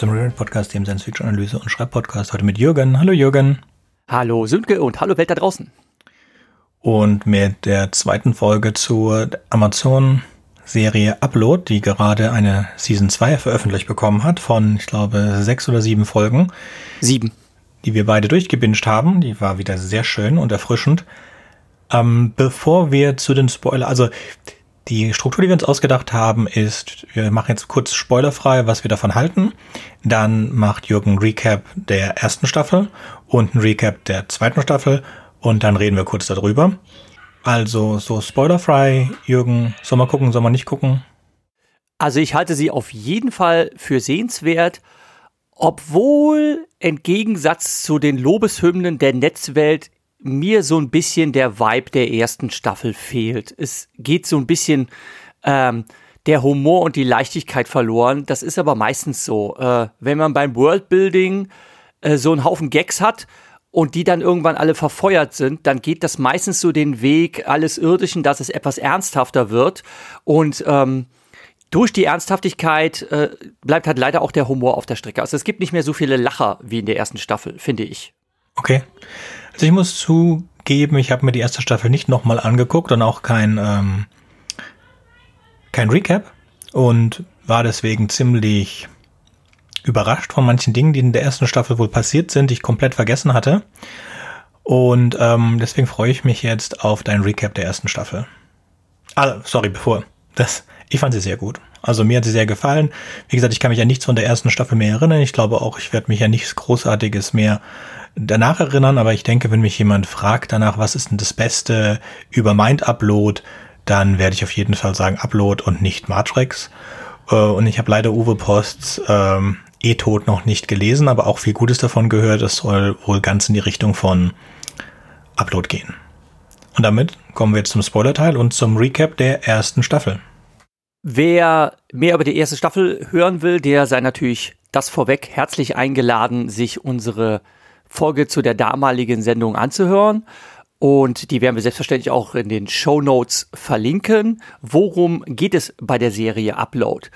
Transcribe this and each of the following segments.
Zum Real Podcast, dem Science Fiction Analyse und Schreibpodcast. Heute mit Jürgen. Hallo Jürgen. Hallo Sönke und hallo Welt da draußen. Und mit der zweiten Folge zur Amazon-Serie Upload, die gerade eine Season 2 veröffentlicht bekommen hat, von, ich glaube, sechs oder sieben Folgen. Sieben. Die wir beide durchgebinged haben. Die war wieder sehr schön und erfrischend. Ähm, bevor wir zu den Spoiler, also die Struktur, die wir uns ausgedacht haben, ist, wir machen jetzt kurz spoilerfrei, was wir davon halten. Dann macht Jürgen Recap der ersten Staffel und ein Recap der zweiten Staffel und dann reden wir kurz darüber. Also so spoilerfrei, Jürgen, soll man gucken, soll man nicht gucken? Also ich halte sie auf jeden Fall für sehenswert, obwohl im Gegensatz zu den Lobeshymnen der Netzwelt mir so ein bisschen der Vibe der ersten Staffel fehlt. Es geht so ein bisschen ähm, der Humor und die Leichtigkeit verloren. Das ist aber meistens so. Äh, wenn man beim Worldbuilding äh, so einen Haufen Gags hat und die dann irgendwann alle verfeuert sind, dann geht das meistens so den Weg alles Irdischen, dass es etwas ernsthafter wird. Und ähm, durch die Ernsthaftigkeit äh, bleibt halt leider auch der Humor auf der Strecke. Also es gibt nicht mehr so viele Lacher wie in der ersten Staffel, finde ich. Okay. Also ich muss zugeben, ich habe mir die erste Staffel nicht nochmal angeguckt und auch kein, ähm, kein Recap und war deswegen ziemlich überrascht von manchen Dingen, die in der ersten Staffel wohl passiert sind, die ich komplett vergessen hatte. Und ähm, deswegen freue ich mich jetzt auf dein Recap der ersten Staffel. Ah, sorry, bevor. Das, ich fand sie sehr gut. Also mir hat sie sehr gefallen. Wie gesagt, ich kann mich ja nichts von der ersten Staffel mehr erinnern. Ich glaube auch, ich werde mich ja nichts Großartiges mehr danach erinnern, aber ich denke, wenn mich jemand fragt danach, was ist denn das Beste über Mind Upload, dann werde ich auf jeden Fall sagen Upload und nicht Matrix. Äh, und ich habe leider Uwe Posts ähm, E-Tod noch nicht gelesen, aber auch viel Gutes davon gehört. Es soll wohl ganz in die Richtung von Upload gehen. Und damit kommen wir zum Spoiler-Teil und zum Recap der ersten Staffel. Wer mehr über die erste Staffel hören will, der sei natürlich das vorweg herzlich eingeladen, sich unsere Folge zu der damaligen Sendung anzuhören. Und die werden wir selbstverständlich auch in den Show Notes verlinken. Worum geht es bei der Serie Upload?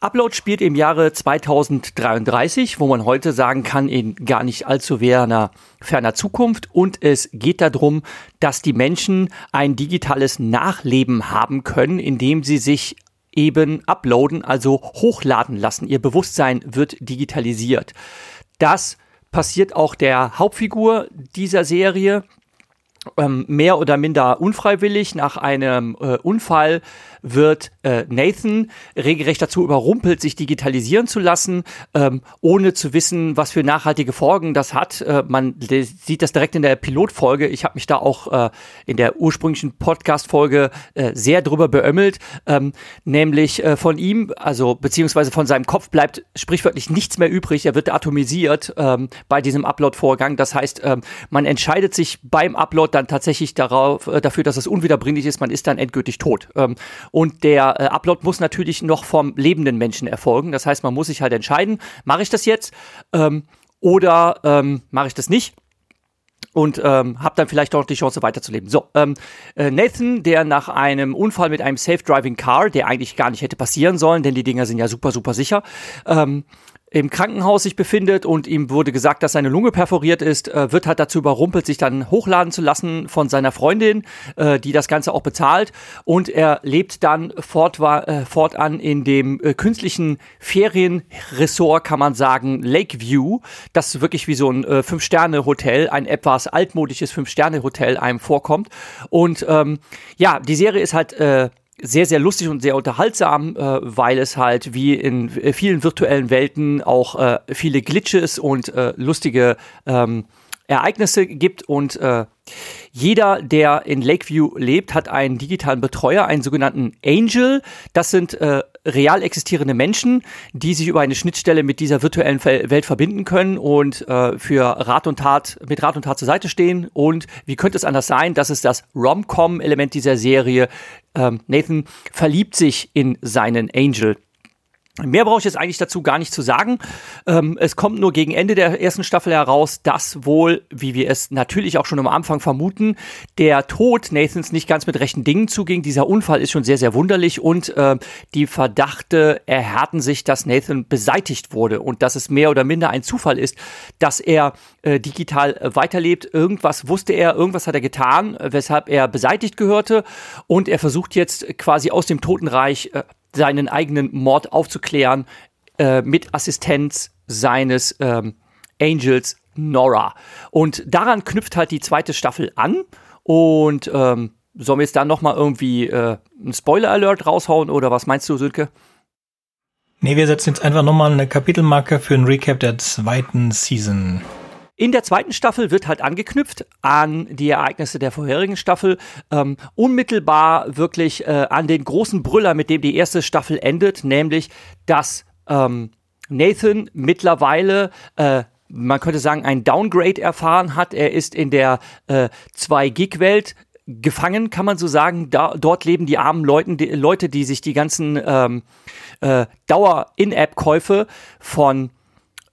Upload spielt im Jahre 2033, wo man heute sagen kann, in gar nicht allzu ferner, ferner Zukunft. Und es geht darum, dass die Menschen ein digitales Nachleben haben können, indem sie sich eben uploaden, also hochladen lassen. Ihr Bewusstsein wird digitalisiert. Das passiert auch der Hauptfigur dieser Serie. Ähm, mehr oder minder unfreiwillig nach einem äh, Unfall wird äh, Nathan regelrecht dazu überrumpelt, sich digitalisieren zu lassen, ähm, ohne zu wissen, was für nachhaltige Folgen das hat. Äh, man sieht das direkt in der Pilotfolge. Ich habe mich da auch äh, in der ursprünglichen Podcast-Folge äh, sehr drüber beömmelt. Ähm, nämlich äh, von ihm, also beziehungsweise von seinem Kopf bleibt sprichwörtlich nichts mehr übrig. Er wird atomisiert ähm, bei diesem Upload-Vorgang. Das heißt, ähm, man entscheidet sich beim Upload dann tatsächlich darauf, äh, dafür, dass es unwiederbringlich ist. Man ist dann endgültig tot. Ähm, und der äh, Upload muss natürlich noch vom lebenden Menschen erfolgen. Das heißt, man muss sich halt entscheiden, mache ich das jetzt ähm, oder ähm, mache ich das nicht? und ähm, habe dann vielleicht auch die Chance weiterzuleben. So, ähm, äh, Nathan, der nach einem Unfall mit einem Safe Driving Car, der eigentlich gar nicht hätte passieren sollen, denn die Dinger sind ja super, super sicher, ähm, im Krankenhaus sich befindet und ihm wurde gesagt, dass seine Lunge perforiert ist, äh, wird halt dazu überrumpelt, sich dann hochladen zu lassen von seiner Freundin, äh, die das Ganze auch bezahlt. Und er lebt dann fort, äh, fortan in dem äh, künstlichen Ferienressort, kann man sagen, Lakeview, das wirklich wie so ein äh, Fünf-Sterne-Hotel, ein etwas altmodisches Fünf-Sterne-Hotel einem vorkommt. Und ähm, ja, die Serie ist halt äh, sehr, sehr lustig und sehr unterhaltsam, äh, weil es halt wie in vielen virtuellen Welten auch äh, viele Glitches und äh, lustige ähm, Ereignisse gibt und äh, jeder, der in Lakeview lebt, hat einen digitalen Betreuer, einen sogenannten Angel. Das sind äh, real existierende Menschen, die sich über eine Schnittstelle mit dieser virtuellen Welt verbinden können und äh, für Rat und Tat, mit Rat und Tat zur Seite stehen. Und wie könnte es anders sein? Das ist das Rom-Com-Element dieser Serie. Ähm, Nathan verliebt sich in seinen Angel. Mehr brauche ich jetzt eigentlich dazu gar nicht zu sagen. Ähm, es kommt nur gegen Ende der ersten Staffel heraus, dass wohl, wie wir es natürlich auch schon am Anfang vermuten, der Tod Nathans nicht ganz mit rechten Dingen zuging. Dieser Unfall ist schon sehr, sehr wunderlich und äh, die Verdachte erhärten sich, dass Nathan beseitigt wurde und dass es mehr oder minder ein Zufall ist, dass er äh, digital weiterlebt. Irgendwas wusste er, irgendwas hat er getan, weshalb er beseitigt gehörte und er versucht jetzt quasi aus dem Totenreich äh, seinen eigenen Mord aufzuklären äh, mit Assistenz seines ähm, Angels Nora. Und daran knüpft halt die zweite Staffel an. Und ähm, sollen wir jetzt da nochmal irgendwie äh, einen Spoiler-Alert raushauen oder was meinst du, Sönke? Nee, wir setzen jetzt einfach nochmal eine Kapitelmarke für ein Recap der zweiten Season. In der zweiten Staffel wird halt angeknüpft an die Ereignisse der vorherigen Staffel, ähm, unmittelbar wirklich äh, an den großen Brüller, mit dem die erste Staffel endet, nämlich dass ähm, Nathan mittlerweile äh, man könnte sagen, ein Downgrade erfahren hat. Er ist in der äh, 2-Gig-Welt gefangen, kann man so sagen. Da, dort leben die armen Leuten, die, Leute, die sich die ganzen ähm, äh, Dauer-In-App-Käufe von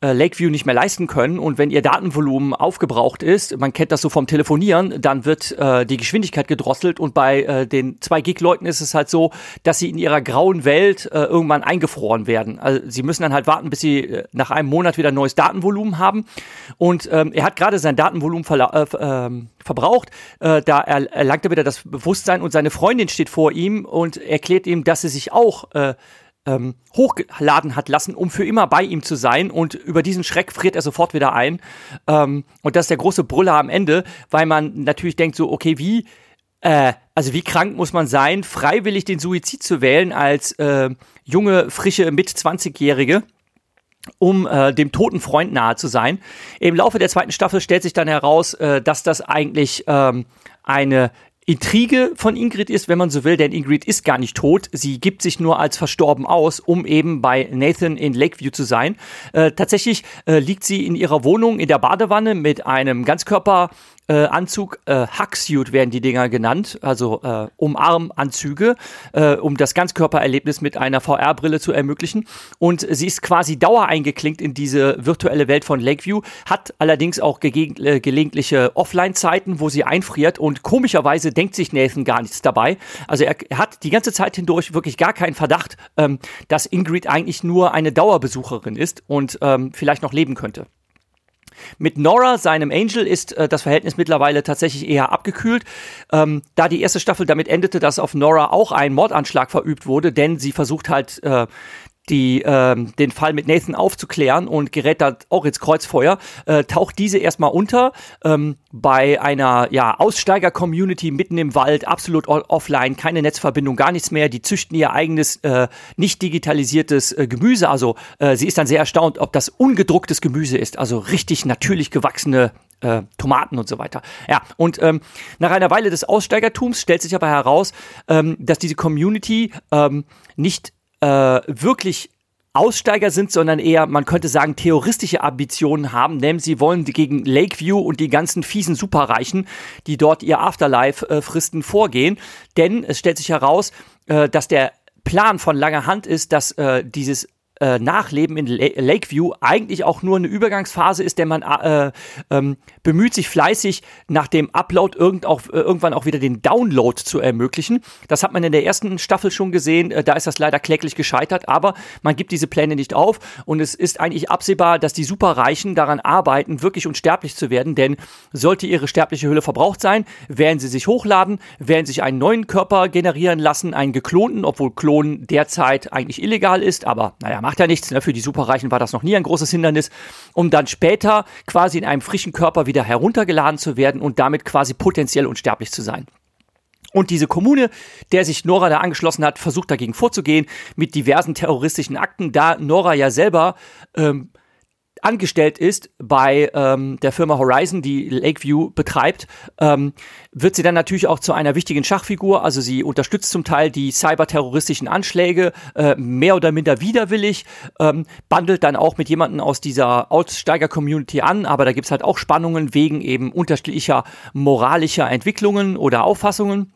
äh, Lakeview nicht mehr leisten können. Und wenn ihr Datenvolumen aufgebraucht ist, man kennt das so vom Telefonieren, dann wird äh, die Geschwindigkeit gedrosselt. Und bei äh, den 2-Gig-Leuten ist es halt so, dass sie in ihrer grauen Welt äh, irgendwann eingefroren werden. Also sie müssen dann halt warten, bis sie äh, nach einem Monat wieder neues Datenvolumen haben. Und ähm, er hat gerade sein Datenvolumen äh, ähm, verbraucht, äh, da erlangt er wieder das Bewusstsein und seine Freundin steht vor ihm und erklärt ihm, dass sie sich auch äh, ähm, hochgeladen hat lassen, um für immer bei ihm zu sein. Und über diesen Schreck friert er sofort wieder ein. Ähm, und das ist der große Brüller am Ende, weil man natürlich denkt so, okay, wie, äh, also wie krank muss man sein, freiwillig den Suizid zu wählen als äh, junge, frische, mit 20-Jährige? um äh, dem toten Freund nahe zu sein. Im Laufe der zweiten Staffel stellt sich dann heraus, äh, dass das eigentlich ähm, eine Intrige von Ingrid ist, wenn man so will, denn Ingrid ist gar nicht tot. Sie gibt sich nur als verstorben aus, um eben bei Nathan in Lakeview zu sein. Äh, tatsächlich äh, liegt sie in ihrer Wohnung in der Badewanne mit einem Ganzkörper äh, Anzug, äh, Hugsuit werden die Dinger genannt, also äh, Umarmanzüge, äh, um das Ganzkörpererlebnis mit einer VR-Brille zu ermöglichen. Und sie ist quasi dauereingeklinkt in diese virtuelle Welt von Lakeview, hat allerdings auch äh, gelegentliche Offline-Zeiten, wo sie einfriert und komischerweise denkt sich Nathan gar nichts dabei. Also er, er hat die ganze Zeit hindurch wirklich gar keinen Verdacht, ähm, dass Ingrid eigentlich nur eine Dauerbesucherin ist und ähm, vielleicht noch leben könnte. Mit Nora, seinem Angel, ist äh, das Verhältnis mittlerweile tatsächlich eher abgekühlt, ähm, da die erste Staffel damit endete, dass auf Nora auch ein Mordanschlag verübt wurde, denn sie versucht halt äh, die, ähm, den Fall mit Nathan aufzuklären und gerät da auch ins Kreuzfeuer, äh, taucht diese erstmal unter ähm, bei einer ja, Aussteiger-Community mitten im Wald, absolut offline, keine Netzverbindung, gar nichts mehr. Die züchten ihr eigenes, äh, nicht digitalisiertes äh, Gemüse. Also äh, sie ist dann sehr erstaunt, ob das ungedrucktes Gemüse ist, also richtig natürlich gewachsene äh, Tomaten und so weiter. Ja, und ähm, nach einer Weile des Aussteigertums stellt sich aber heraus, ähm, dass diese Community ähm, nicht äh, wirklich Aussteiger sind, sondern eher, man könnte sagen, terroristische Ambitionen haben, denn sie wollen gegen Lakeview und die ganzen fiesen Superreichen, die dort ihr Afterlife-Fristen vorgehen. Denn es stellt sich heraus, äh, dass der Plan von langer Hand ist, dass äh, dieses äh, Nachleben in Lakeview eigentlich auch nur eine Übergangsphase ist, denn man äh, ähm, bemüht sich fleißig, nach dem Upload irgend auch, äh, irgendwann auch wieder den Download zu ermöglichen. Das hat man in der ersten Staffel schon gesehen, äh, da ist das leider kläglich gescheitert, aber man gibt diese Pläne nicht auf. Und es ist eigentlich absehbar, dass die Superreichen daran arbeiten, wirklich unsterblich zu werden, denn sollte ihre sterbliche Hülle verbraucht sein, werden sie sich hochladen, werden sich einen neuen Körper generieren lassen, einen geklonten, obwohl Klonen derzeit eigentlich illegal ist, aber naja, macht ja nichts. Ne? Für die Superreichen war das noch nie ein großes Hindernis, um dann später quasi in einem frischen Körper wieder heruntergeladen zu werden und damit quasi potenziell unsterblich zu sein. Und diese Kommune, der sich Nora da angeschlossen hat, versucht dagegen vorzugehen mit diversen terroristischen Akten, da Nora ja selber ähm, angestellt ist bei ähm, der Firma Horizon, die Lakeview betreibt, ähm, wird sie dann natürlich auch zu einer wichtigen Schachfigur. Also sie unterstützt zum Teil die cyberterroristischen Anschläge, äh, mehr oder minder widerwillig, ähm, bandelt dann auch mit jemandem aus dieser Aussteiger-Community an, aber da gibt's halt auch Spannungen wegen eben unterschiedlicher moralischer Entwicklungen oder Auffassungen.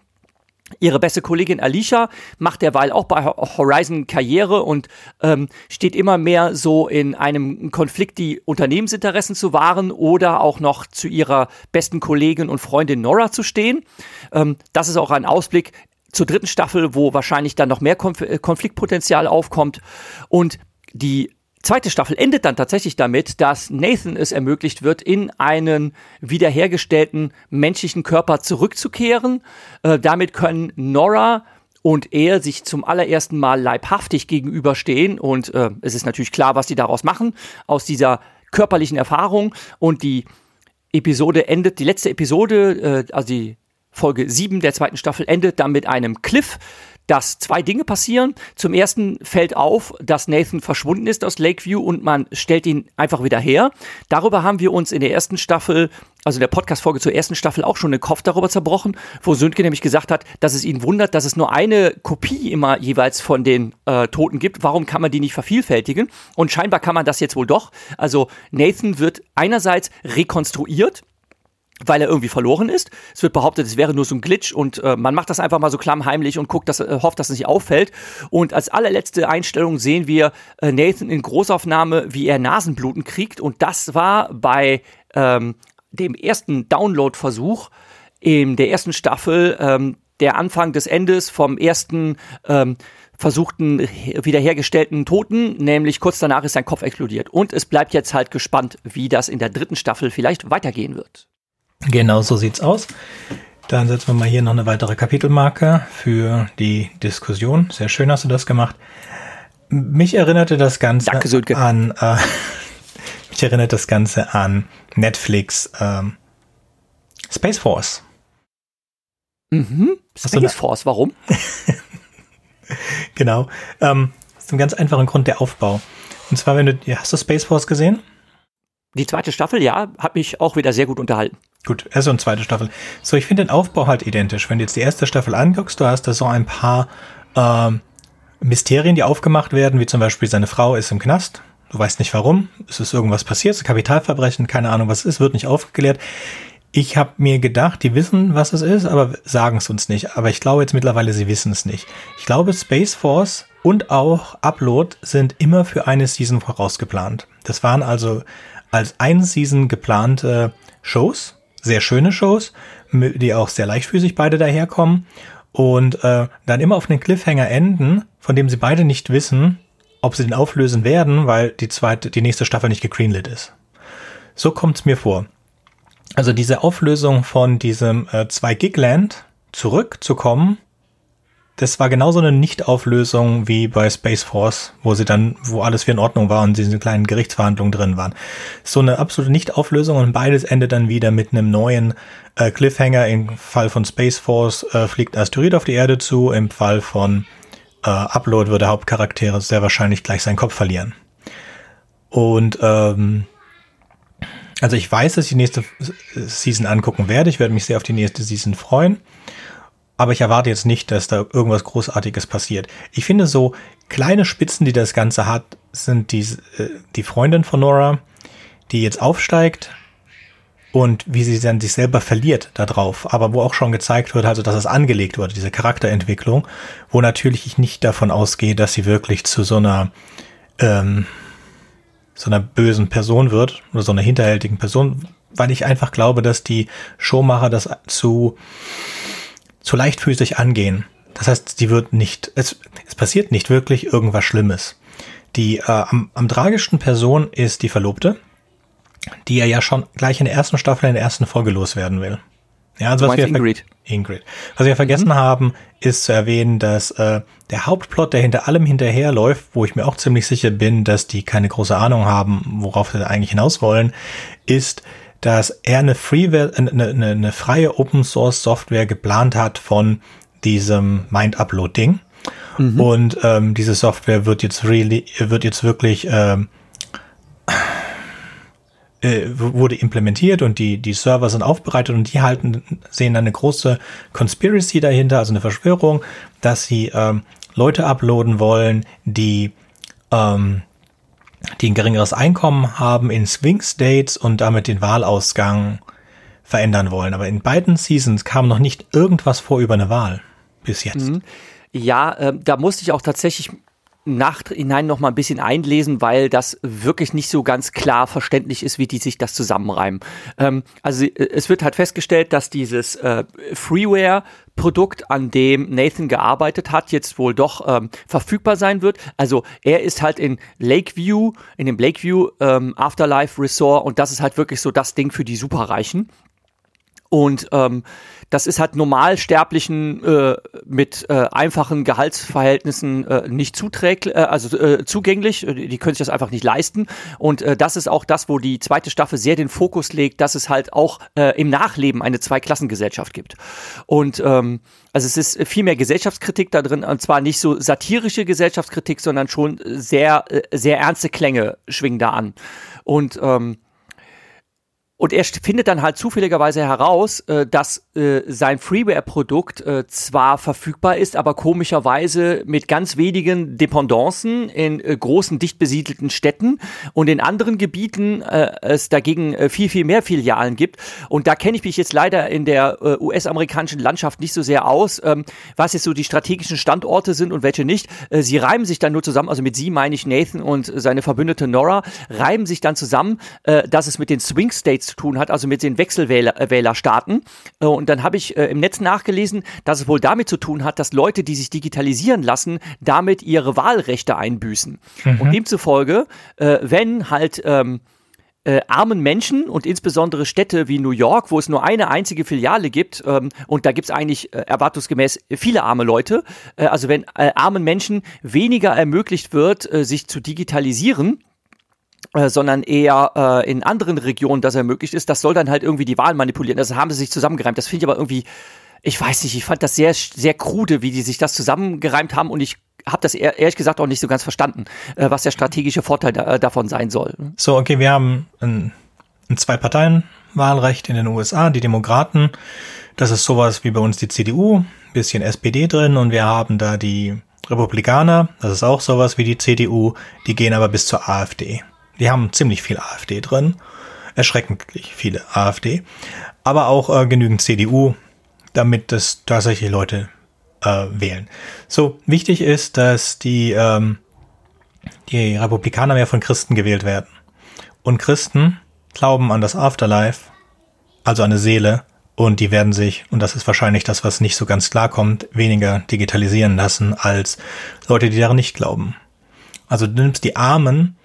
Ihre beste Kollegin Alicia macht derweil auch bei Horizon Karriere und ähm, steht immer mehr so in einem Konflikt, die Unternehmensinteressen zu wahren oder auch noch zu ihrer besten Kollegin und Freundin Nora zu stehen. Ähm, das ist auch ein Ausblick zur dritten Staffel, wo wahrscheinlich dann noch mehr Konf Konfliktpotenzial aufkommt. Und die zweite Staffel endet dann tatsächlich damit, dass Nathan es ermöglicht wird, in einen wiederhergestellten menschlichen Körper zurückzukehren. Äh, damit können Nora und er sich zum allerersten Mal leibhaftig gegenüberstehen. Und äh, es ist natürlich klar, was die daraus machen, aus dieser körperlichen Erfahrung. Und die Episode endet, die letzte Episode, äh, also die Folge 7 der zweiten Staffel endet dann mit einem Cliff, dass zwei Dinge passieren. Zum ersten fällt auf, dass Nathan verschwunden ist aus Lakeview und man stellt ihn einfach wieder her. Darüber haben wir uns in der ersten Staffel, also in der Podcast-Folge zur ersten Staffel auch schon den Kopf darüber zerbrochen, wo Sönke nämlich gesagt hat, dass es ihn wundert, dass es nur eine Kopie immer jeweils von den äh, Toten gibt. Warum kann man die nicht vervielfältigen? Und scheinbar kann man das jetzt wohl doch. Also Nathan wird einerseits rekonstruiert weil er irgendwie verloren ist. Es wird behauptet, es wäre nur so ein Glitch und äh, man macht das einfach mal so klammheimlich und guckt, dass, äh, hofft, dass es nicht auffällt. Und als allerletzte Einstellung sehen wir äh, Nathan in Großaufnahme, wie er Nasenbluten kriegt. Und das war bei ähm, dem ersten Download-Versuch in der ersten Staffel ähm, der Anfang des Endes vom ersten ähm, versuchten wiederhergestellten Toten, nämlich kurz danach ist sein Kopf explodiert. Und es bleibt jetzt halt gespannt, wie das in der dritten Staffel vielleicht weitergehen wird. Genau so sieht's aus. Dann setzen wir mal hier noch eine weitere Kapitelmarke für die Diskussion. Sehr schön hast du das gemacht. Mich erinnerte das Ganze Danke, an äh, mich erinnert das Ganze an Netflix ähm, Space Force. Mhm. Space Force, warum? genau. Ähm, aus einem ganz einfachen Grund der Aufbau. Und zwar, wenn du, hast du Space Force gesehen? Die zweite Staffel, ja, hat mich auch wieder sehr gut unterhalten. Gut, erste und zweite Staffel. So, ich finde den Aufbau halt identisch. Wenn du jetzt die erste Staffel anguckst, du hast da so ein paar ähm, Mysterien, die aufgemacht werden, wie zum Beispiel seine Frau ist im Knast. Du weißt nicht warum. Es ist irgendwas passiert, Kapitalverbrechen, keine Ahnung, was es ist, wird nicht aufgeklärt. Ich habe mir gedacht, die wissen, was es ist, aber sagen es uns nicht. Aber ich glaube jetzt mittlerweile, sie wissen es nicht. Ich glaube, Space Force und auch Upload sind immer für eine Season vorausgeplant. Das waren also als ein Season geplante Shows, sehr schöne Shows, die auch sehr leichtfüßig beide daherkommen und äh, dann immer auf einen Cliffhanger enden, von dem sie beide nicht wissen, ob sie den auflösen werden, weil die zweite, die nächste Staffel nicht gegreenlit ist. So kommt's mir vor. Also diese Auflösung von diesem äh, 2 Gigland zurückzukommen, das war genauso eine Nichtauflösung wie bei Space Force, wo sie dann, wo alles wie in Ordnung war und diese kleinen Gerichtsverhandlungen drin waren. So eine absolute Nichtauflösung und beides endet dann wieder mit einem neuen äh, Cliffhanger. Im Fall von Space Force äh, fliegt Asteroid auf die Erde zu, im Fall von äh, Upload würde der Hauptcharakter sehr wahrscheinlich gleich seinen Kopf verlieren. Und ähm, also ich weiß, dass ich die nächste Season angucken werde. Ich werde mich sehr auf die nächste Season freuen aber ich erwarte jetzt nicht, dass da irgendwas Großartiges passiert. Ich finde so kleine Spitzen, die das Ganze hat, sind die, äh, die Freundin von Nora, die jetzt aufsteigt und wie sie dann sich selber verliert da drauf, aber wo auch schon gezeigt wird, also dass es angelegt wurde, diese Charakterentwicklung, wo natürlich ich nicht davon ausgehe, dass sie wirklich zu so einer ähm, so einer bösen Person wird oder so einer hinterhältigen Person, weil ich einfach glaube, dass die Showmacher das zu zu leichtfüßig angehen. Das heißt, sie wird nicht, es, es passiert nicht wirklich irgendwas Schlimmes. Die äh, am, am tragischsten Person ist die Verlobte, die er ja schon gleich in der ersten Staffel, in der ersten Folge loswerden will. Ja, also was wir Ingrid. Ingrid. Was wir vergessen mhm. haben, ist zu erwähnen, dass äh, der Hauptplot, der hinter allem hinterherläuft, wo ich mir auch ziemlich sicher bin, dass die keine große Ahnung haben, worauf sie eigentlich hinaus wollen, ist, dass er eine, Free eine, eine, eine freie Open Source Software geplant hat von diesem Mind Upload Ding. Mhm. Und ähm, diese Software wird jetzt really, wird jetzt wirklich ähm, äh, wurde implementiert und die, die Server sind aufbereitet und die halten, sehen eine große Conspiracy dahinter, also eine Verschwörung, dass sie ähm, Leute uploaden wollen, die ähm, die ein geringeres Einkommen haben in Swing States und damit den Wahlausgang verändern wollen. Aber in beiden Seasons kam noch nicht irgendwas vor über eine Wahl. bis jetzt. Mhm. Ja, äh, da musste ich auch tatsächlich Nachhinein noch mal ein bisschen einlesen, weil das wirklich nicht so ganz klar verständlich ist, wie die sich das zusammenreimen. Ähm, also äh, es wird halt festgestellt, dass dieses äh, Freeware-Produkt, an dem Nathan gearbeitet hat, jetzt wohl doch ähm, verfügbar sein wird. Also er ist halt in Lakeview, in dem Lakeview ähm, Afterlife Resort und das ist halt wirklich so das Ding für die Superreichen. Und ähm, das ist halt Normalsterblichen äh, mit äh, einfachen Gehaltsverhältnissen äh, nicht zuträglich, äh, also äh, zugänglich. Die können sich das einfach nicht leisten. Und äh, das ist auch das, wo die zweite Staffel sehr den Fokus legt, dass es halt auch äh, im Nachleben eine Zweiklassengesellschaft gibt. Und ähm, also es ist viel mehr Gesellschaftskritik da drin, und zwar nicht so satirische Gesellschaftskritik, sondern schon sehr, äh, sehr ernste Klänge schwingen da an. Und ähm, und er findet dann halt zufälligerweise heraus, äh, dass äh, sein Freeware-Produkt äh, zwar verfügbar ist, aber komischerweise mit ganz wenigen Dependancen in äh, großen, dicht besiedelten Städten und in anderen Gebieten äh, es dagegen äh, viel, viel mehr Filialen gibt. Und da kenne ich mich jetzt leider in der US-amerikanischen Landschaft nicht so sehr aus, ähm, was jetzt so die strategischen Standorte sind und welche nicht. Sie reimen sich dann nur zusammen, also mit sie meine ich Nathan und seine Verbündete Nora, reimen sich dann zusammen, dass es mit den Swing States zu tun hat, also mit den Wechselwählerstaaten. Äh, und dann habe ich äh, im Netz nachgelesen, dass es wohl damit zu tun hat, dass Leute, die sich digitalisieren lassen, damit ihre Wahlrechte einbüßen. Mhm. Und demzufolge, äh, wenn halt ähm, äh, armen Menschen und insbesondere Städte wie New York, wo es nur eine einzige Filiale gibt, ähm, und da gibt es eigentlich äh, erwartungsgemäß viele arme Leute, äh, also wenn äh, armen Menschen weniger ermöglicht wird, äh, sich zu digitalisieren, äh, sondern eher äh, in anderen Regionen das ermöglicht ist. Das soll dann halt irgendwie die Wahlen manipulieren. Das haben sie sich zusammengereimt. Das finde ich aber irgendwie, ich weiß nicht, ich fand das sehr, sehr krude, wie die sich das zusammengereimt haben und ich habe das ehrlich gesagt auch nicht so ganz verstanden, äh, was der strategische Vorteil da, äh, davon sein soll. So, okay, wir haben ein, ein Zwei-Parteien-Wahlrecht in den USA, die Demokraten. Das ist sowas wie bei uns die CDU, bisschen SPD drin und wir haben da die Republikaner, das ist auch sowas wie die CDU, die gehen aber bis zur AfD. Die haben ziemlich viel AfD drin. Erschreckentlich viele AfD. Aber auch äh, genügend CDU, damit das tatsächlich Leute äh, wählen. So, wichtig ist, dass die, ähm, die Republikaner mehr von Christen gewählt werden. Und Christen glauben an das Afterlife, also an eine Seele, und die werden sich, und das ist wahrscheinlich das, was nicht so ganz klar kommt, weniger digitalisieren lassen als Leute, die daran nicht glauben. Also du nimmst die Armen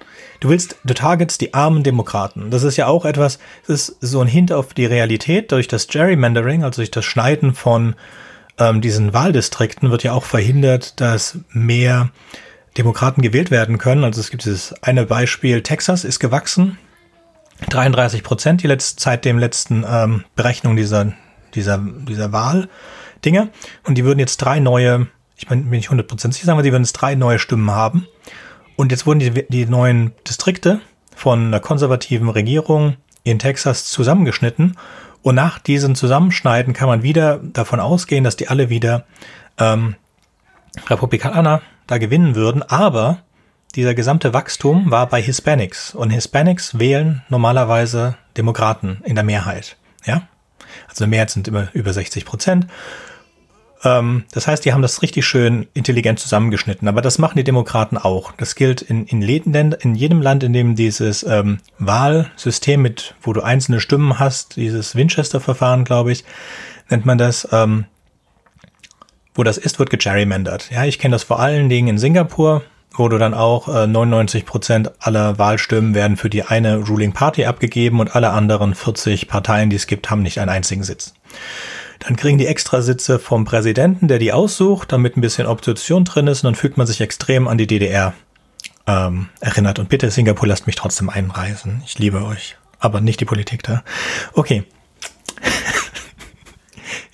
Du willst, du targetst die armen Demokraten. Das ist ja auch etwas, das ist so ein Hint auf die Realität. Durch das Gerrymandering, also durch das Schneiden von ähm, diesen Wahldistrikten, wird ja auch verhindert, dass mehr Demokraten gewählt werden können. Also es gibt dieses eine Beispiel, Texas ist gewachsen. 33 Prozent die letzte, seit dem letzten ähm, Berechnung dieser, dieser, dieser Wahl-Dinge. Und die würden jetzt drei neue, ich bin nicht 100 Prozent sicher, aber die würden jetzt drei neue Stimmen haben. Und jetzt wurden die, die neuen Distrikte von einer konservativen Regierung in Texas zusammengeschnitten. Und nach diesem Zusammenschneiden kann man wieder davon ausgehen, dass die alle wieder ähm, Republikaner da gewinnen würden. Aber dieser gesamte Wachstum war bei Hispanics. Und Hispanics wählen normalerweise Demokraten in der Mehrheit. Ja? Also Mehrheit sind immer über 60 Prozent. Ähm, das heißt, die haben das richtig schön intelligent zusammengeschnitten. Aber das machen die Demokraten auch. Das gilt in, in, in jedem Land, in dem dieses ähm, Wahlsystem mit, wo du einzelne Stimmen hast, dieses Winchester-Verfahren, glaube ich, nennt man das, ähm, wo das ist, wird gegerrymandert. Ja, ich kenne das vor allen Dingen in Singapur, wo du dann auch äh, 99 Prozent aller Wahlstimmen werden für die eine Ruling Party abgegeben und alle anderen 40 Parteien, die es gibt, haben nicht einen einzigen Sitz. Dann kriegen die extra Sitze vom Präsidenten, der die aussucht, damit ein bisschen Opposition drin ist und dann fühlt man sich extrem an die DDR ähm, erinnert. Und bitte, Singapur, lasst mich trotzdem einreisen. Ich liebe euch. Aber nicht die Politik da. Okay.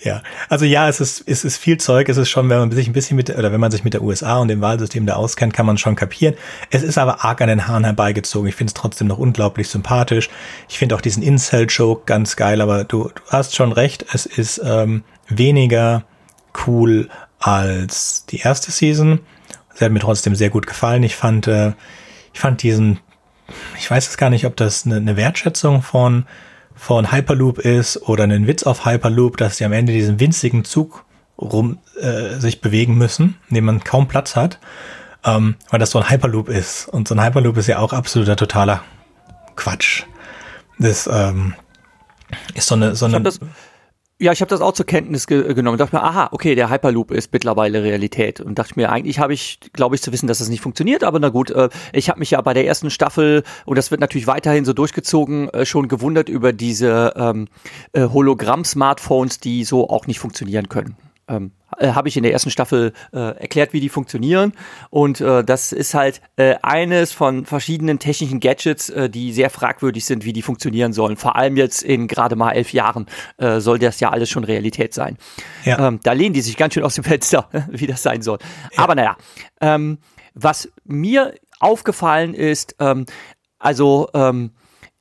Ja, also ja, es ist, es ist viel Zeug. Es ist schon, wenn man sich ein bisschen mit, oder wenn man sich mit der USA und dem Wahlsystem da auskennt, kann man schon kapieren. Es ist aber arg an den Haaren herbeigezogen. Ich finde es trotzdem noch unglaublich sympathisch. Ich finde auch diesen Incel-Joke ganz geil, aber du, du hast schon recht. Es ist ähm, weniger cool als die erste Season. Sie hat mir trotzdem sehr gut gefallen. Ich fand, äh, ich fand diesen, ich weiß es gar nicht, ob das eine, eine Wertschätzung von von Hyperloop ist oder einen Witz auf Hyperloop, dass sie am Ende diesen winzigen Zug rum äh, sich bewegen müssen, in dem man kaum Platz hat, ähm, weil das so ein Hyperloop ist. Und so ein Hyperloop ist ja auch absoluter totaler Quatsch. Das ähm, ist so eine so eine ja, ich habe das auch zur Kenntnis ge genommen. Dachte mir, aha, okay, der Hyperloop ist mittlerweile Realität. Und dachte mir, eigentlich habe ich, glaube ich, zu wissen, dass das nicht funktioniert. Aber na gut, äh, ich habe mich ja bei der ersten Staffel, und das wird natürlich weiterhin so durchgezogen, äh, schon gewundert über diese ähm, äh, Hologramm-Smartphones, die so auch nicht funktionieren können. Ähm, äh, habe ich in der ersten Staffel äh, erklärt, wie die funktionieren. Und äh, das ist halt äh, eines von verschiedenen technischen Gadgets, äh, die sehr fragwürdig sind, wie die funktionieren sollen. Vor allem jetzt in gerade mal elf Jahren äh, soll das ja alles schon Realität sein. Ja. Ähm, da lehnen die sich ganz schön aus dem Fenster, wie das sein soll. Ja. Aber naja, ähm, was mir aufgefallen ist, ähm, also ähm,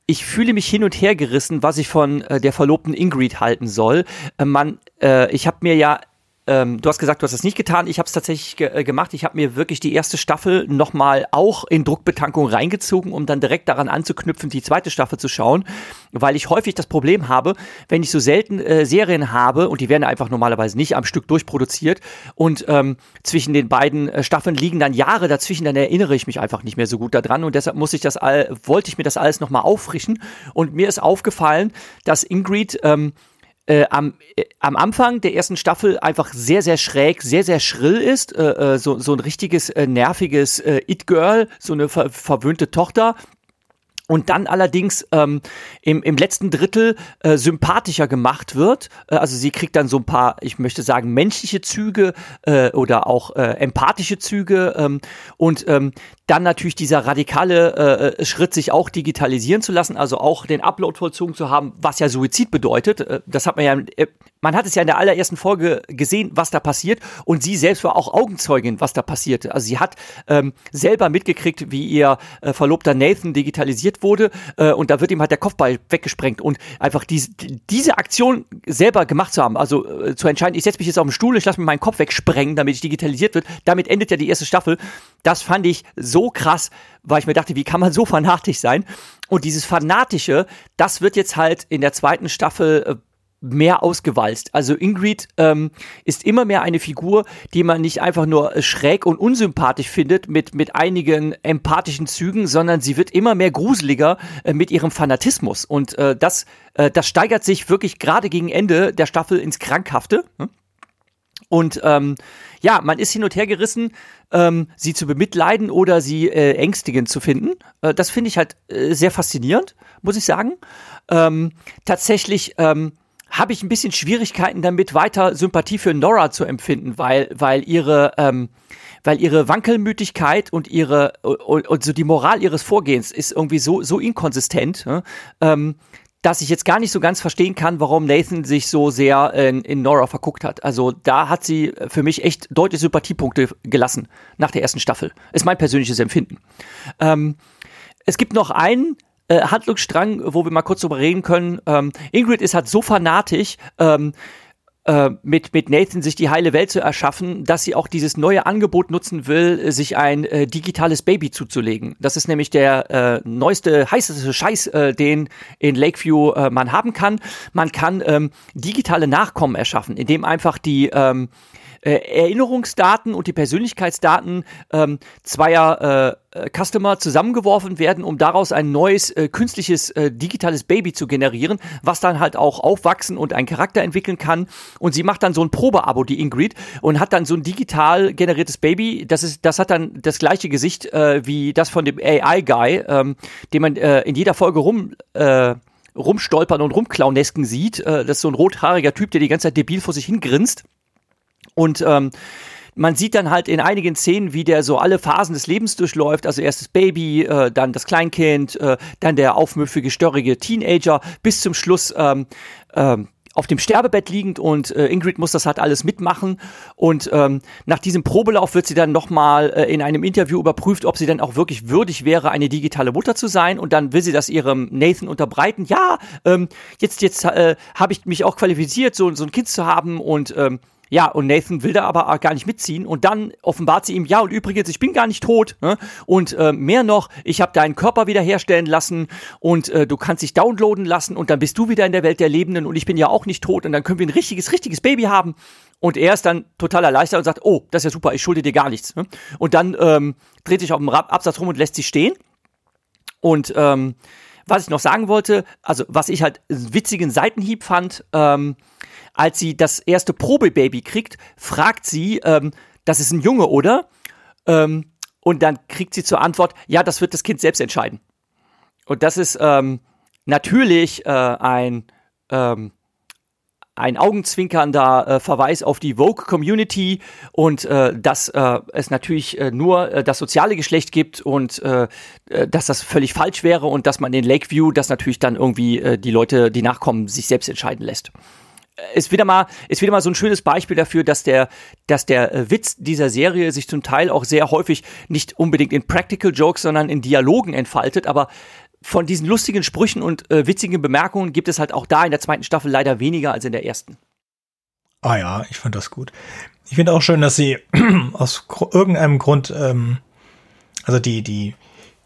ich fühle mich hin und her gerissen, was ich von äh, der verlobten Ingrid halten soll. Äh, man, äh, ich habe mir ja ähm, du hast gesagt, du hast es nicht getan. Ich habe es tatsächlich ge äh, gemacht. Ich habe mir wirklich die erste Staffel nochmal auch in Druckbetankung reingezogen, um dann direkt daran anzuknüpfen, die zweite Staffel zu schauen, weil ich häufig das Problem habe, wenn ich so selten äh, Serien habe und die werden einfach normalerweise nicht am Stück durchproduziert und ähm, zwischen den beiden äh, Staffeln liegen dann Jahre dazwischen, dann erinnere ich mich einfach nicht mehr so gut daran und deshalb muss ich das all, wollte ich mir das alles nochmal auffrischen und mir ist aufgefallen, dass Ingrid ähm, äh, am, äh, am Anfang der ersten Staffel einfach sehr, sehr schräg, sehr, sehr schrill ist. Äh, äh so, so ein richtiges, äh, nerviges äh, It-Girl, so eine ver verwöhnte Tochter, und dann allerdings ähm, im, im letzten Drittel sympathischer gemacht wird. Also sie kriegt dann so ein paar, ich möchte sagen, menschliche Züge oder auch empathische Züge ähm, und ähm, dann natürlich dieser radikale äh, Schritt, sich auch digitalisieren zu lassen, also auch den Upload vollzogen zu haben, was ja Suizid bedeutet. Äh, das hat man ja, äh, man hat es ja in der allerersten Folge gesehen, was da passiert und sie selbst war auch Augenzeugin, was da passierte. Also sie hat ähm, selber mitgekriegt, wie ihr äh, Verlobter Nathan digitalisiert wurde äh, und da wird ihm halt der Kopfball weggesprengt und einfach diese, diese Aktion selber gemacht zu haben, also äh, zu entscheiden, ich setze mich jetzt auf den Stuhl ich lasse mir meinen Kopf wegsprengen, damit ich digitalisiert wird, damit endet ja die erste Staffel. Das fand ich so krass, weil ich mir dachte, wie kann man so fanatisch sein? Und dieses Fanatische, das wird jetzt halt in der zweiten Staffel äh, mehr ausgewalzt. Also Ingrid ähm, ist immer mehr eine Figur, die man nicht einfach nur schräg und unsympathisch findet mit, mit einigen empathischen Zügen, sondern sie wird immer mehr gruseliger äh, mit ihrem Fanatismus. Und äh, das, äh, das steigert sich wirklich gerade gegen Ende der Staffel ins Krankhafte. Hm? Und ähm, ja, man ist hin und her gerissen, ähm, sie zu bemitleiden oder sie äh, ängstigend zu finden. Äh, das finde ich halt äh, sehr faszinierend, muss ich sagen. Ähm, tatsächlich ähm, habe ich ein bisschen Schwierigkeiten damit, weiter Sympathie für Nora zu empfinden, weil, weil ihre, ähm, weil ihre Wankelmütigkeit und ihre und, und, so die Moral ihres Vorgehens ist irgendwie so, so inkonsistent, ne? ähm, dass ich jetzt gar nicht so ganz verstehen kann, warum Nathan sich so sehr in, in Nora verguckt hat. Also da hat sie für mich echt deutliche Sympathiepunkte gelassen nach der ersten Staffel. Ist mein persönliches Empfinden. Ähm, es gibt noch einen äh, Handlungsstrang, wo wir mal kurz drüber reden können. Ähm, Ingrid ist halt so fanatisch, ähm, äh, mit, mit Nathan sich die heile Welt zu erschaffen, dass sie auch dieses neue Angebot nutzen will, sich ein äh, digitales Baby zuzulegen. Das ist nämlich der äh, neueste, heißeste Scheiß, äh, den in Lakeview äh, man haben kann. Man kann ähm, digitale Nachkommen erschaffen, indem einfach die ähm, äh, Erinnerungsdaten und die Persönlichkeitsdaten ähm, zweier äh, äh, Customer zusammengeworfen werden, um daraus ein neues äh, künstliches äh, digitales Baby zu generieren, was dann halt auch aufwachsen und einen Charakter entwickeln kann. Und sie macht dann so ein Probeabo, die Ingrid, und hat dann so ein digital generiertes Baby. Das ist, das hat dann das gleiche Gesicht äh, wie das von dem AI-Guy, ähm, den man äh, in jeder Folge rum äh, rumstolpern und rumklaunesken sieht. Äh, das ist so ein rothaariger Typ, der die ganze Zeit debil vor sich hingrinst. Und ähm, man sieht dann halt in einigen Szenen, wie der so alle Phasen des Lebens durchläuft. Also erst das Baby, äh, dann das Kleinkind, äh, dann der aufmüffige, störrige Teenager, bis zum Schluss ähm, ähm, auf dem Sterbebett liegend und äh, Ingrid muss das halt alles mitmachen und ähm, nach diesem Probelauf wird sie dann nochmal äh, in einem Interview überprüft, ob sie dann auch wirklich würdig wäre, eine digitale Mutter zu sein und dann will sie das ihrem Nathan unterbreiten. Ja, ähm, jetzt jetzt äh, habe ich mich auch qualifiziert, so, so ein Kind zu haben und ähm, ja, und Nathan will da aber gar nicht mitziehen. Und dann offenbart sie ihm, ja, und übrigens, ich bin gar nicht tot. Ne? Und äh, mehr noch, ich habe deinen Körper wiederherstellen lassen und äh, du kannst dich downloaden lassen und dann bist du wieder in der Welt der Lebenden und ich bin ja auch nicht tot und dann können wir ein richtiges, richtiges Baby haben. Und er ist dann total erleichtert und sagt, oh, das ist ja super, ich schulde dir gar nichts. Ne? Und dann ähm, dreht sich auf dem Absatz rum und lässt sie stehen. Und ähm, was ich noch sagen wollte, also was ich halt witzigen Seitenhieb fand, ähm, als sie das erste Probebaby kriegt, fragt sie, ähm, das ist ein Junge, oder? Ähm, und dann kriegt sie zur Antwort, ja, das wird das Kind selbst entscheiden. Und das ist ähm, natürlich äh, ein, ähm, ein augenzwinkernder äh, Verweis auf die Vogue-Community und äh, dass äh, es natürlich äh, nur äh, das soziale Geschlecht gibt und äh, äh, dass das völlig falsch wäre und dass man in Lakeview das natürlich dann irgendwie äh, die Leute, die nachkommen, sich selbst entscheiden lässt ist wieder mal ist wieder mal so ein schönes Beispiel dafür, dass der dass der äh, Witz dieser Serie sich zum Teil auch sehr häufig nicht unbedingt in Practical Jokes, sondern in Dialogen entfaltet, aber von diesen lustigen Sprüchen und äh, witzigen Bemerkungen gibt es halt auch da in der zweiten Staffel leider weniger als in der ersten. Ah ja, ich fand das gut. Ich finde auch schön, dass sie aus irgendeinem Grund, ähm, also die, die,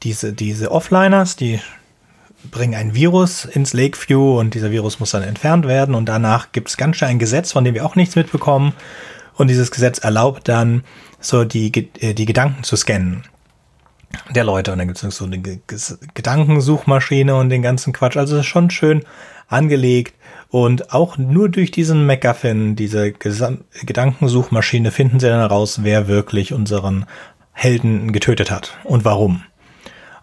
diese, diese Offliners, die bringen ein Virus ins Lakeview und dieser Virus muss dann entfernt werden und danach gibt es ganz schnell ein Gesetz, von dem wir auch nichts mitbekommen und dieses Gesetz erlaubt dann so die, äh, die Gedanken zu scannen der Leute und dann gibt es so eine Gedankensuchmaschine und den ganzen Quatsch. Also es ist schon schön angelegt und auch nur durch diesen MacGuffin, diese Gesam Gedankensuchmaschine, finden sie dann heraus, wer wirklich unseren Helden getötet hat und warum.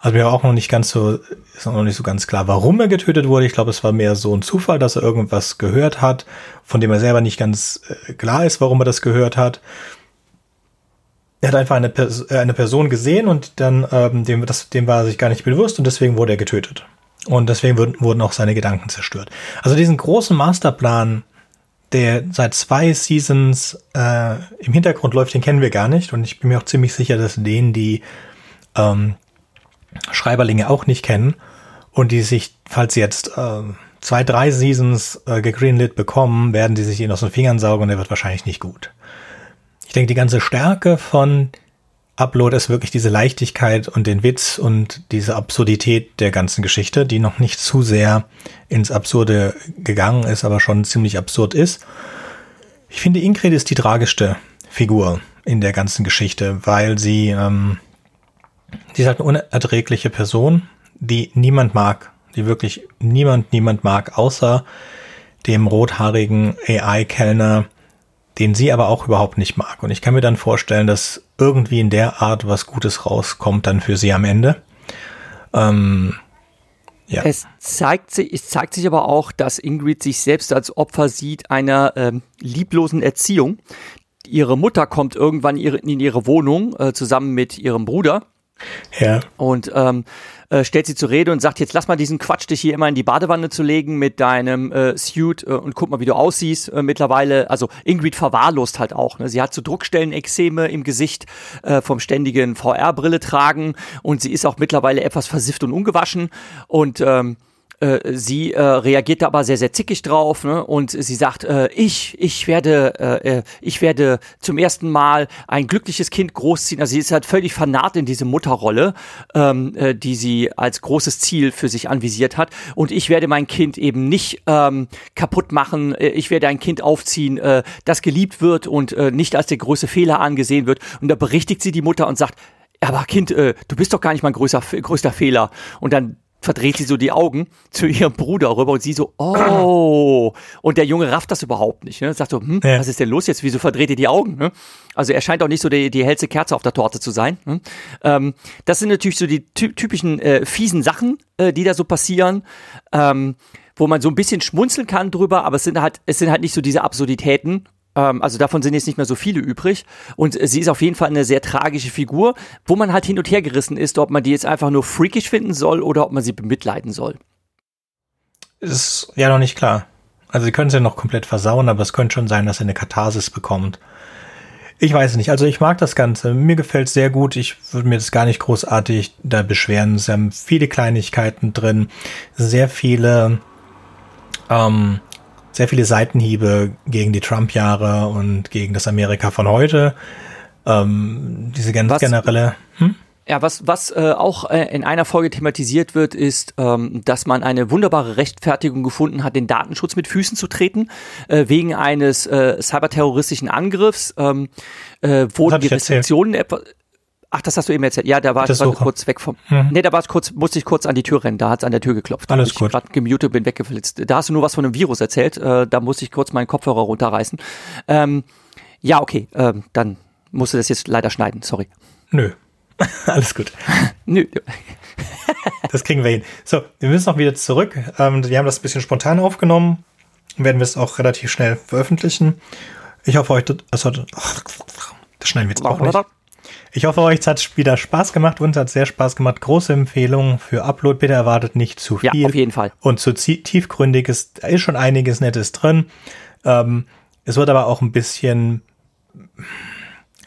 Also mir war auch noch nicht ganz so, ist noch nicht so ganz klar, warum er getötet wurde. Ich glaube, es war mehr so ein Zufall, dass er irgendwas gehört hat, von dem er selber nicht ganz äh, klar ist, warum er das gehört hat. Er hat einfach eine, Pers äh, eine Person gesehen und dann ähm, dem, das, dem war er sich gar nicht bewusst und deswegen wurde er getötet. Und deswegen wurden auch seine Gedanken zerstört. Also diesen großen Masterplan, der seit zwei Seasons äh, im Hintergrund läuft, den kennen wir gar nicht. Und ich bin mir auch ziemlich sicher, dass den die ähm, Schreiberlinge auch nicht kennen und die sich, falls sie jetzt äh, zwei, drei Seasons äh, gegreenlit bekommen, werden die sich ihn aus den Fingern saugen und der wird wahrscheinlich nicht gut. Ich denke, die ganze Stärke von Upload ist wirklich diese Leichtigkeit und den Witz und diese Absurdität der ganzen Geschichte, die noch nicht zu sehr ins Absurde gegangen ist, aber schon ziemlich absurd ist. Ich finde, Ingrid ist die tragischste Figur in der ganzen Geschichte, weil sie ähm, die ist halt eine unerträgliche Person, die niemand mag, die wirklich niemand, niemand mag, außer dem rothaarigen AI-Kellner, den sie aber auch überhaupt nicht mag. Und ich kann mir dann vorstellen, dass irgendwie in der Art was Gutes rauskommt dann für sie am Ende. Ähm, ja. Es zeigt sich, es zeigt sich aber auch, dass Ingrid sich selbst als Opfer sieht einer ähm, lieblosen Erziehung. Ihre Mutter kommt irgendwann in ihre Wohnung äh, zusammen mit ihrem Bruder ja. Und ähm, äh, stellt sie zur Rede und sagt, jetzt lass mal diesen Quatsch, dich hier immer in die Badewanne zu legen mit deinem äh, Suit äh, und guck mal, wie du aussiehst äh, mittlerweile. Also Ingrid verwahrlost halt auch. Ne? Sie hat so Druckstellen-Exzeme im Gesicht äh, vom ständigen VR-Brille tragen und sie ist auch mittlerweile etwas versifft und ungewaschen und ähm, äh, sie äh, reagiert da aber sehr, sehr zickig drauf ne? und sie sagt, äh, ich, ich werde, äh, äh, ich werde zum ersten Mal ein glückliches Kind großziehen. Also sie ist halt völlig vernarrt in diese Mutterrolle, ähm, äh, die sie als großes Ziel für sich anvisiert hat. Und ich werde mein Kind eben nicht ähm, kaputt machen. Ich werde ein Kind aufziehen, äh, das geliebt wird und äh, nicht als der größte Fehler angesehen wird. Und da berichtigt sie die Mutter und sagt, aber Kind, äh, du bist doch gar nicht mein größer, größter Fehler. Und dann verdreht sie so die Augen zu ihrem Bruder rüber und sie so, oh. Und der Junge rafft das überhaupt nicht. Ne? Sagt so, hm, ja. was ist denn los jetzt? Wieso verdreht ihr die Augen? Ne? Also er scheint auch nicht so die, die hellste Kerze auf der Torte zu sein. Ne? Ähm, das sind natürlich so die typischen äh, fiesen Sachen, äh, die da so passieren. Ähm, wo man so ein bisschen schmunzeln kann drüber, aber es sind halt, es sind halt nicht so diese Absurditäten, also davon sind jetzt nicht mehr so viele übrig. Und sie ist auf jeden Fall eine sehr tragische Figur, wo man halt hin und her gerissen ist, ob man die jetzt einfach nur freakish finden soll oder ob man sie bemitleiden soll. Ist ja noch nicht klar. Also sie können sie noch komplett versauen, aber es könnte schon sein, dass sie eine Katharsis bekommt. Ich weiß nicht. Also ich mag das Ganze. Mir gefällt es sehr gut. Ich würde mir das gar nicht großartig da beschweren. Es haben viele Kleinigkeiten drin, sehr viele ähm, sehr viele Seitenhiebe gegen die Trump-Jahre und gegen das Amerika von heute. Ähm, diese ganz Was? generelle. Hm? Ja, was, was äh, auch äh, in einer Folge thematisiert wird, ist, ähm, dass man eine wunderbare Rechtfertigung gefunden hat, den Datenschutz mit Füßen zu treten, äh, wegen eines äh, cyberterroristischen Angriffs. Ähm, äh, wurden die. Restriktionen etwa. Ach, das hast du eben erzählt. Ja, da war Bitte ich kurz weg vom. Mhm. Nee, da war es kurz, musste ich kurz an die Tür rennen. Da hat es an der Tür geklopft. Alles ich gut. gerade gemutet bin, weggeflitzt. Da hast du nur was von einem Virus erzählt. Äh, da musste ich kurz meinen Kopfhörer runterreißen. Ähm, ja, okay. Ähm, dann musste das jetzt leider schneiden. Sorry. Nö. Alles gut. Nö. Das kriegen wir hin. So, wir müssen noch wieder zurück. Ähm, wir haben das ein bisschen spontan aufgenommen. Werden wir es auch relativ schnell veröffentlichen. Ich hoffe, euch das das schneiden wir jetzt auch nicht. Ich hoffe, euch hat wieder Spaß gemacht. Uns hat sehr Spaß gemacht. Große Empfehlung für Upload. Bitte erwartet nicht zu Ja, viel. auf jeden Fall. Und zu tiefgründig ist, da ist schon einiges Nettes drin. Ähm, es wird aber auch ein bisschen,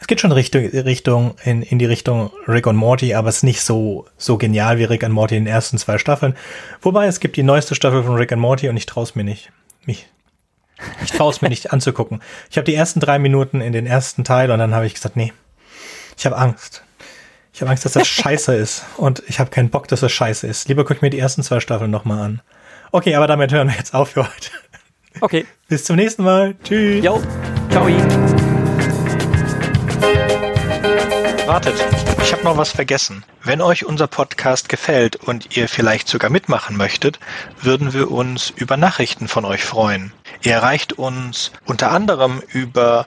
es geht schon Richtung, Richtung, in, in die Richtung Rick und Morty, aber es ist nicht so, so genial wie Rick und Morty in den ersten zwei Staffeln. Wobei es gibt die neueste Staffel von Rick und Morty und ich traue es mir nicht. Mich, ich traue es mir nicht anzugucken. Ich habe die ersten drei Minuten in den ersten Teil und dann habe ich gesagt, nee, ich habe Angst. Ich habe Angst, dass das scheiße ist. Und ich habe keinen Bock, dass das scheiße ist. Lieber guck ich mir die ersten zwei Staffeln nochmal an. Okay, aber damit hören wir jetzt auf für heute. Okay. Bis zum nächsten Mal. Tschüss. Jo. Ciao. Wartet, ich habe noch was vergessen. Wenn euch unser Podcast gefällt und ihr vielleicht sogar mitmachen möchtet, würden wir uns über Nachrichten von euch freuen. Ihr erreicht uns unter anderem über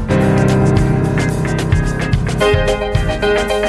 Música